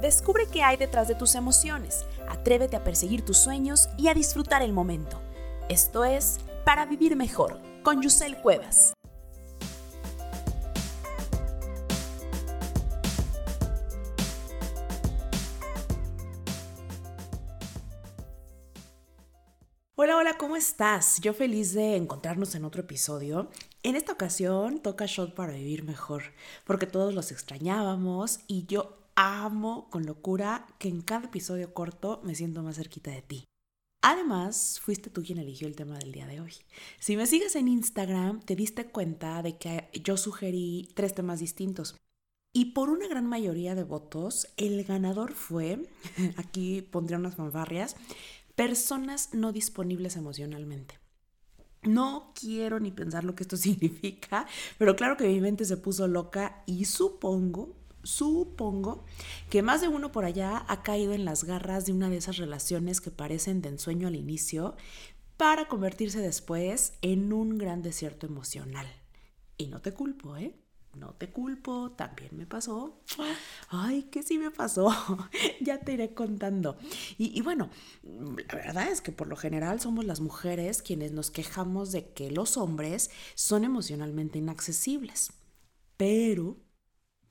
Descubre qué hay detrás de tus emociones, atrévete a perseguir tus sueños y a disfrutar el momento. Esto es Para Vivir Mejor, con Yusel Cuevas. Hola, hola, ¿cómo estás? Yo feliz de encontrarnos en otro episodio. En esta ocasión toca shot para vivir mejor, porque todos los extrañábamos y yo amo con locura que en cada episodio corto me siento más cerquita de ti. Además, fuiste tú quien eligió el tema del día de hoy. Si me sigues en Instagram, te diste cuenta de que yo sugerí tres temas distintos. Y por una gran mayoría de votos, el ganador fue, aquí pondría unas fanfarrias, personas no disponibles emocionalmente. No quiero ni pensar lo que esto significa, pero claro que mi mente se puso loca y supongo supongo que más de uno por allá ha caído en las garras de una de esas relaciones que parecen de ensueño al inicio para convertirse después en un gran desierto emocional. Y no te culpo, ¿eh? No te culpo, también me pasó. Ay, que sí me pasó. ya te iré contando. Y, y, bueno, la verdad es que por lo general somos las mujeres quienes nos quejamos de que los hombres son emocionalmente inaccesibles. Pero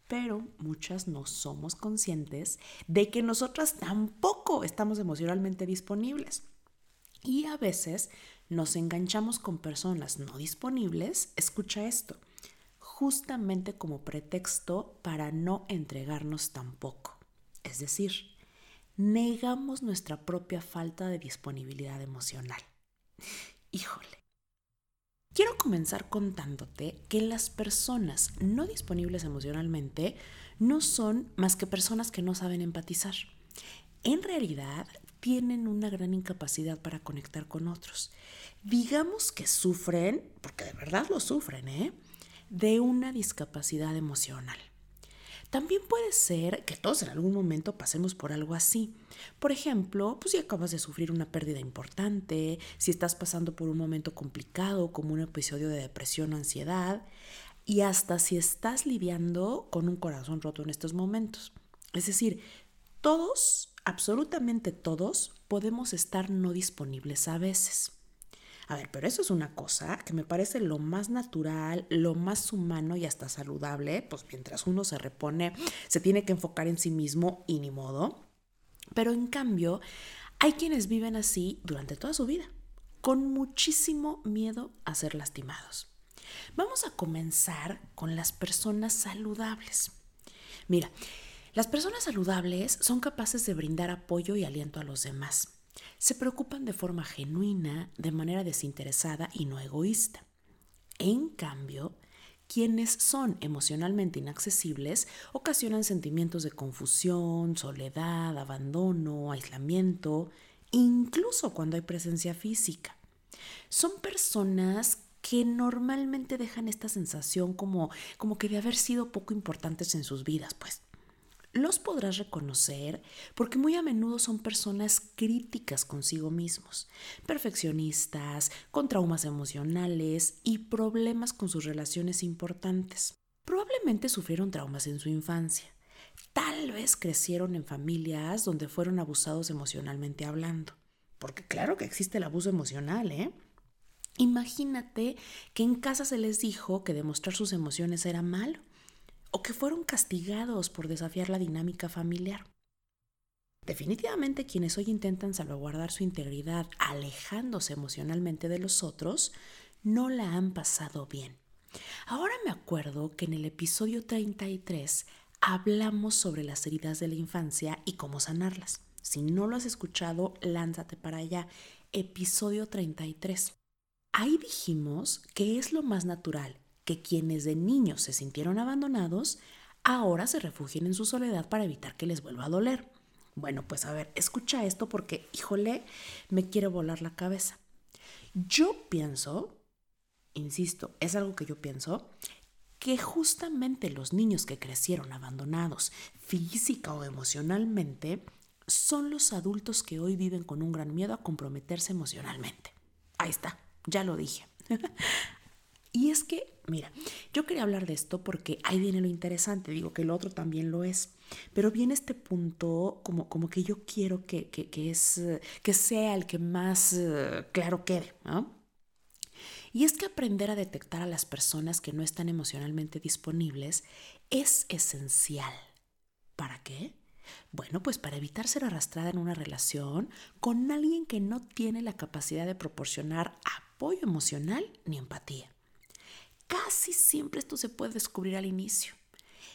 pero muchas no somos conscientes de que nosotras tampoco estamos emocionalmente disponibles. Y a veces nos enganchamos con personas no disponibles, escucha esto, justamente como pretexto para no entregarnos tampoco. Es decir, negamos nuestra propia falta de disponibilidad emocional. Híjole, Quiero comenzar contándote que las personas no disponibles emocionalmente no son más que personas que no saben empatizar. En realidad tienen una gran incapacidad para conectar con otros. Digamos que sufren, porque de verdad lo sufren, ¿eh? de una discapacidad emocional. También puede ser que todos en algún momento pasemos por algo así. Por ejemplo, pues si acabas de sufrir una pérdida importante, si estás pasando por un momento complicado como un episodio de depresión o ansiedad, y hasta si estás lidiando con un corazón roto en estos momentos. Es decir, todos, absolutamente todos, podemos estar no disponibles a veces. A ver, pero eso es una cosa que me parece lo más natural, lo más humano y hasta saludable, pues mientras uno se repone, se tiene que enfocar en sí mismo y ni modo. Pero en cambio, hay quienes viven así durante toda su vida, con muchísimo miedo a ser lastimados. Vamos a comenzar con las personas saludables. Mira, las personas saludables son capaces de brindar apoyo y aliento a los demás se preocupan de forma genuina, de manera desinteresada y no egoísta. En cambio, quienes son emocionalmente inaccesibles ocasionan sentimientos de confusión, soledad, abandono, aislamiento, incluso cuando hay presencia física. Son personas que normalmente dejan esta sensación como, como que de haber sido poco importantes en sus vidas, pues los podrás reconocer porque muy a menudo son personas críticas consigo mismos, perfeccionistas, con traumas emocionales y problemas con sus relaciones importantes. Probablemente sufrieron traumas en su infancia. Tal vez crecieron en familias donde fueron abusados emocionalmente hablando. Porque claro que existe el abuso emocional, ¿eh? Imagínate que en casa se les dijo que demostrar sus emociones era malo o que fueron castigados por desafiar la dinámica familiar. Definitivamente quienes hoy intentan salvaguardar su integridad alejándose emocionalmente de los otros, no la han pasado bien. Ahora me acuerdo que en el episodio 33 hablamos sobre las heridas de la infancia y cómo sanarlas. Si no lo has escuchado, lánzate para allá. Episodio 33. Ahí dijimos que es lo más natural que quienes de niños se sintieron abandonados ahora se refugien en su soledad para evitar que les vuelva a doler. Bueno, pues a ver, escucha esto porque, híjole, me quiere volar la cabeza. Yo pienso, insisto, es algo que yo pienso, que justamente los niños que crecieron abandonados física o emocionalmente son los adultos que hoy viven con un gran miedo a comprometerse emocionalmente. Ahí está, ya lo dije. Y es que, mira, yo quería hablar de esto porque ahí viene lo interesante, digo que el otro también lo es, pero viene este punto como, como que yo quiero que, que, es, que sea el que más eh, claro quede, ¿no? Y es que aprender a detectar a las personas que no están emocionalmente disponibles es esencial. ¿Para qué? Bueno, pues para evitar ser arrastrada en una relación con alguien que no tiene la capacidad de proporcionar apoyo emocional ni empatía. Casi siempre esto se puede descubrir al inicio.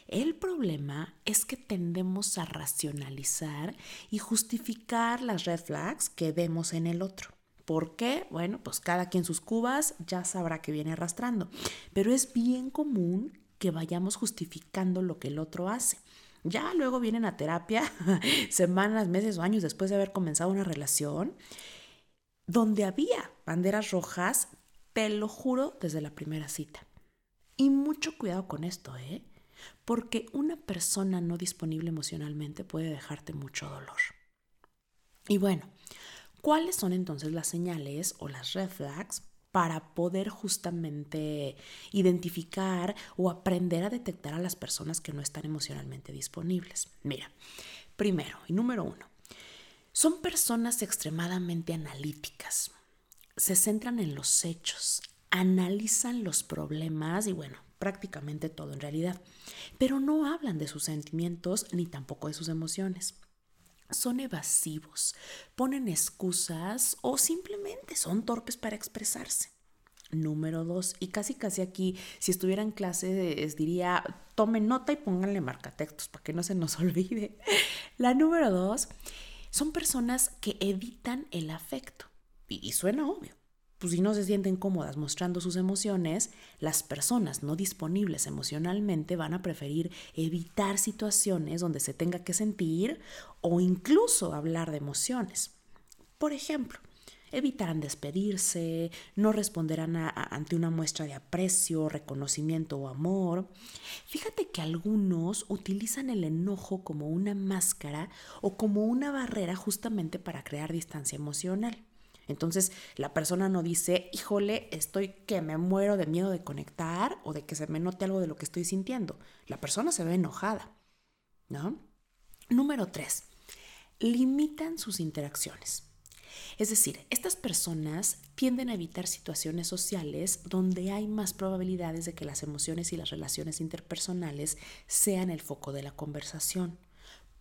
El problema es que tendemos a racionalizar y justificar las red flags que vemos en el otro. ¿Por qué? Bueno, pues cada quien sus cubas ya sabrá que viene arrastrando. Pero es bien común que vayamos justificando lo que el otro hace. Ya luego vienen a terapia semanas, meses o años después de haber comenzado una relación donde había banderas rojas, te lo juro, desde la primera cita. Y mucho cuidado con esto, ¿eh? Porque una persona no disponible emocionalmente puede dejarte mucho dolor. Y bueno, ¿cuáles son entonces las señales o las red flags para poder justamente identificar o aprender a detectar a las personas que no están emocionalmente disponibles. Mira, primero y número uno, son personas extremadamente analíticas. Se centran en los hechos, analizan los problemas y bueno, prácticamente todo en realidad, pero no hablan de sus sentimientos ni tampoco de sus emociones son evasivos, ponen excusas o simplemente son torpes para expresarse. Número dos, y casi casi aquí, si estuviera en clase, les diría, tomen nota y pónganle marcatextos para que no se nos olvide. La número dos, son personas que evitan el afecto. Y suena obvio, pues si no se sienten cómodas mostrando sus emociones, las personas no disponibles emocionalmente van a preferir evitar situaciones donde se tenga que sentir o incluso hablar de emociones. Por ejemplo, evitarán despedirse, no responderán ante una muestra de aprecio, reconocimiento o amor. Fíjate que algunos utilizan el enojo como una máscara o como una barrera justamente para crear distancia emocional. Entonces la persona no dice, híjole, estoy que me muero de miedo de conectar o de que se me note algo de lo que estoy sintiendo. La persona se ve enojada, ¿no? Número tres, limitan sus interacciones. Es decir, estas personas tienden a evitar situaciones sociales donde hay más probabilidades de que las emociones y las relaciones interpersonales sean el foco de la conversación.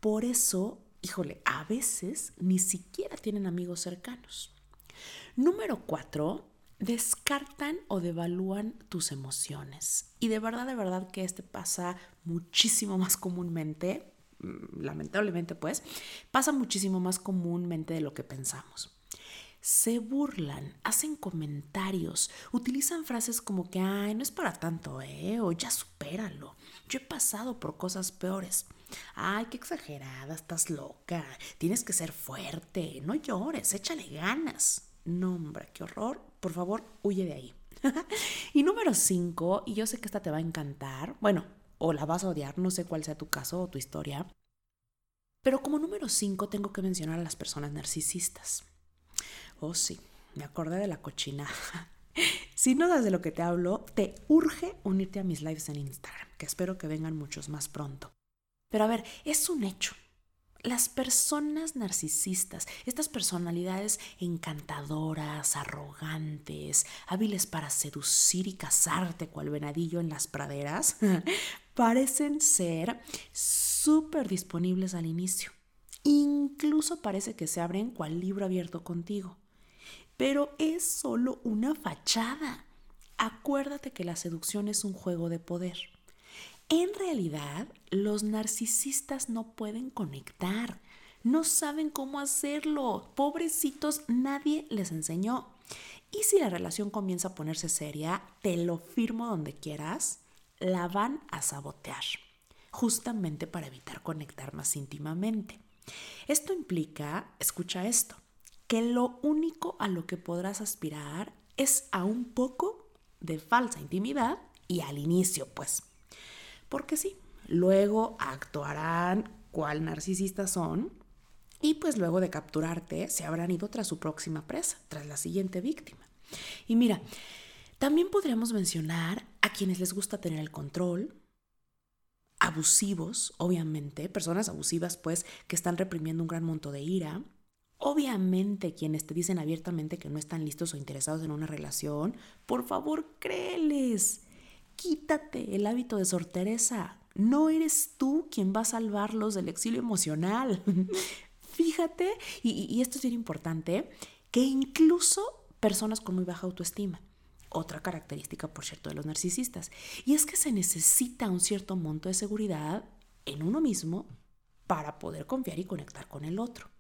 Por eso, híjole, a veces ni siquiera tienen amigos cercanos. Número cuatro, descartan o devalúan tus emociones. Y de verdad, de verdad que este pasa muchísimo más comúnmente, mm, lamentablemente pues, pasa muchísimo más comúnmente de lo que pensamos. Se burlan, hacen comentarios, utilizan frases como que, ay, no es para tanto, ¿eh? O ya supéralo. Yo he pasado por cosas peores. Ay, qué exagerada, estás loca. Tienes que ser fuerte. No llores, échale ganas. No, hombre, qué horror. Por favor, huye de ahí. y número cinco, y yo sé que esta te va a encantar, bueno, o la vas a odiar, no sé cuál sea tu caso o tu historia, pero como número cinco tengo que mencionar a las personas narcisistas. Oh, sí, me acordé de la cochina. si no das de lo que te hablo, te urge unirte a mis lives en Instagram, que espero que vengan muchos más pronto. Pero a ver, es un hecho. Las personas narcisistas, estas personalidades encantadoras, arrogantes, hábiles para seducir y casarte cual venadillo en las praderas, parecen ser súper disponibles al inicio. Incluso parece que se abren cual libro abierto contigo. Pero es solo una fachada. Acuérdate que la seducción es un juego de poder. En realidad, los narcisistas no pueden conectar, no saben cómo hacerlo. Pobrecitos, nadie les enseñó. Y si la relación comienza a ponerse seria, te lo firmo donde quieras, la van a sabotear, justamente para evitar conectar más íntimamente. Esto implica, escucha esto, que lo único a lo que podrás aspirar es a un poco de falsa intimidad y al inicio, pues porque sí, luego actuarán cuál narcisistas son y pues luego de capturarte se habrán ido tras su próxima presa, tras la siguiente víctima. Y mira, También podríamos mencionar a quienes les gusta tener el control, abusivos, obviamente, personas abusivas pues que están reprimiendo un gran monto de ira, obviamente quienes te dicen abiertamente que no están listos o interesados en una relación, por favor créeles, quítate el hábito de sortereza, no eres tú quien va a salvarlos del exilio emocional. Fíjate, y, y esto es bien importante, que incluso personas con muy baja autoestima, otra característica, por cierto, de los narcisistas. Y es que se necesita un cierto monto de seguridad en uno mismo para poder confiar y conectar con el otro.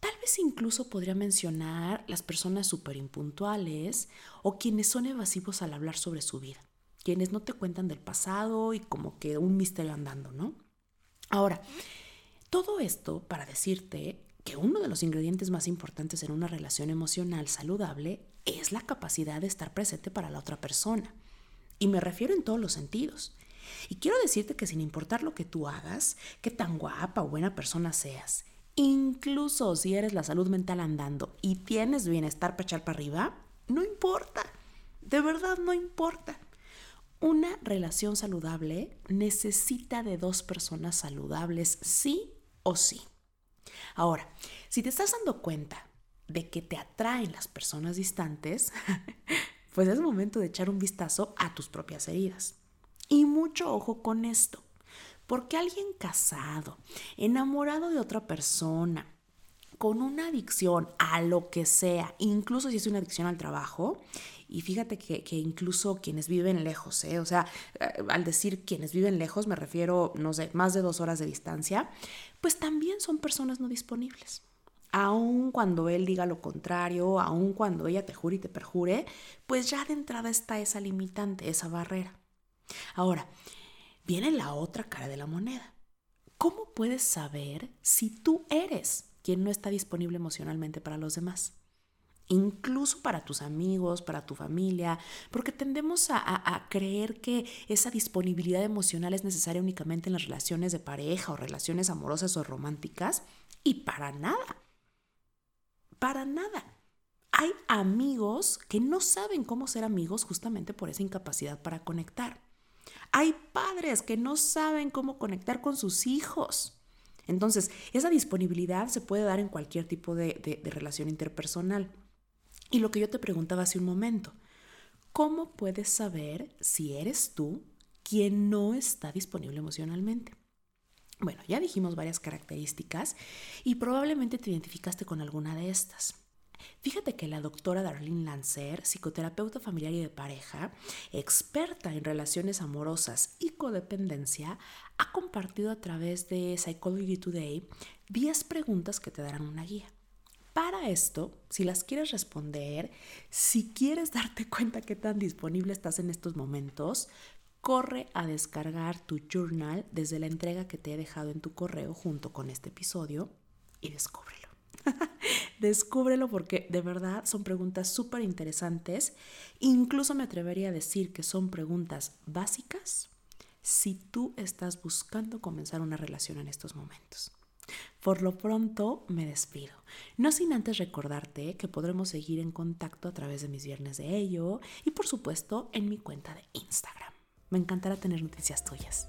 Tal vez incluso podría mencionar las personas súper impuntuales o quienes son evasivos al hablar sobre su vida, quienes no te cuentan del pasado y como que un misterio andando, ¿no? Ahora, todo esto para decirte que uno de los ingredientes más importantes en una relación emocional saludable es la capacidad de estar presente para la otra persona. Y me refiero en todos los sentidos. Y quiero decirte que sin importar lo que tú hagas, qué tan guapa o buena persona seas, incluso si eres la salud mental andando y tienes bienestar para echar para arriba, no importa. De verdad no importa. Una relación saludable necesita de dos personas saludables, sí o sí. Ahora, si te estás dando cuenta de que te atraen las personas distantes, pues es momento de echar un vistazo a tus propias heridas. Y mucho ojo con esto, porque alguien casado, enamorado de otra persona, con una adicción a lo que sea, incluso si es una adicción al trabajo, y fíjate que, incluso quienes viven lejos, ¿eh? o sea, eh, al decir quienes viven lejos me refiero, no sé, más de dos horas de distancia, pues también son personas no disponibles. Aun cuando él diga lo contrario, aun cuando ella te jure y te perjure, pues ya de entrada está esa limitante, esa barrera. Ahora, viene la otra cara de la moneda. ¿Cómo puedes saber si tú eres quien no está disponible emocionalmente para los demás? Incluso para tus amigos, para tu familia, porque tendemos a, creer que esa disponibilidad emocional es necesaria únicamente en las relaciones de pareja o relaciones amorosas o románticas, y para nada, para nada. Hay amigos que no saben cómo ser amigos justamente por esa incapacidad para conectar. Hay padres que no saben cómo conectar con sus hijos. Entonces, esa disponibilidad se puede dar en cualquier tipo de relación interpersonal. Y lo que yo te preguntaba hace un momento, ¿cómo puedes saber si eres tú quien no está disponible emocionalmente? Bueno, ya dijimos varias características y probablemente te identificaste con alguna de estas. Fíjate que la doctora Darlene Lancer, psicoterapeuta familiar y de pareja, experta en relaciones amorosas y codependencia, ha compartido a través de Psychology Today 10 preguntas que te darán una guía. Para esto, si las quieres responder, si quieres darte cuenta qué tan disponible estás en estos momentos, corre a descargar tu journal desde la entrega que te he dejado en tu correo junto con este episodio y descúbrelo. descúbrelo porque de verdad son preguntas súper interesantes. Incluso me atrevería a decir que son preguntas básicas si tú estás buscando comenzar una relación en estos momentos. Por lo pronto me despido, no sin antes recordarte que podremos seguir en contacto a través de mis viernes de ello y por supuesto en mi cuenta de Instagram. Me encantará tener noticias tuyas.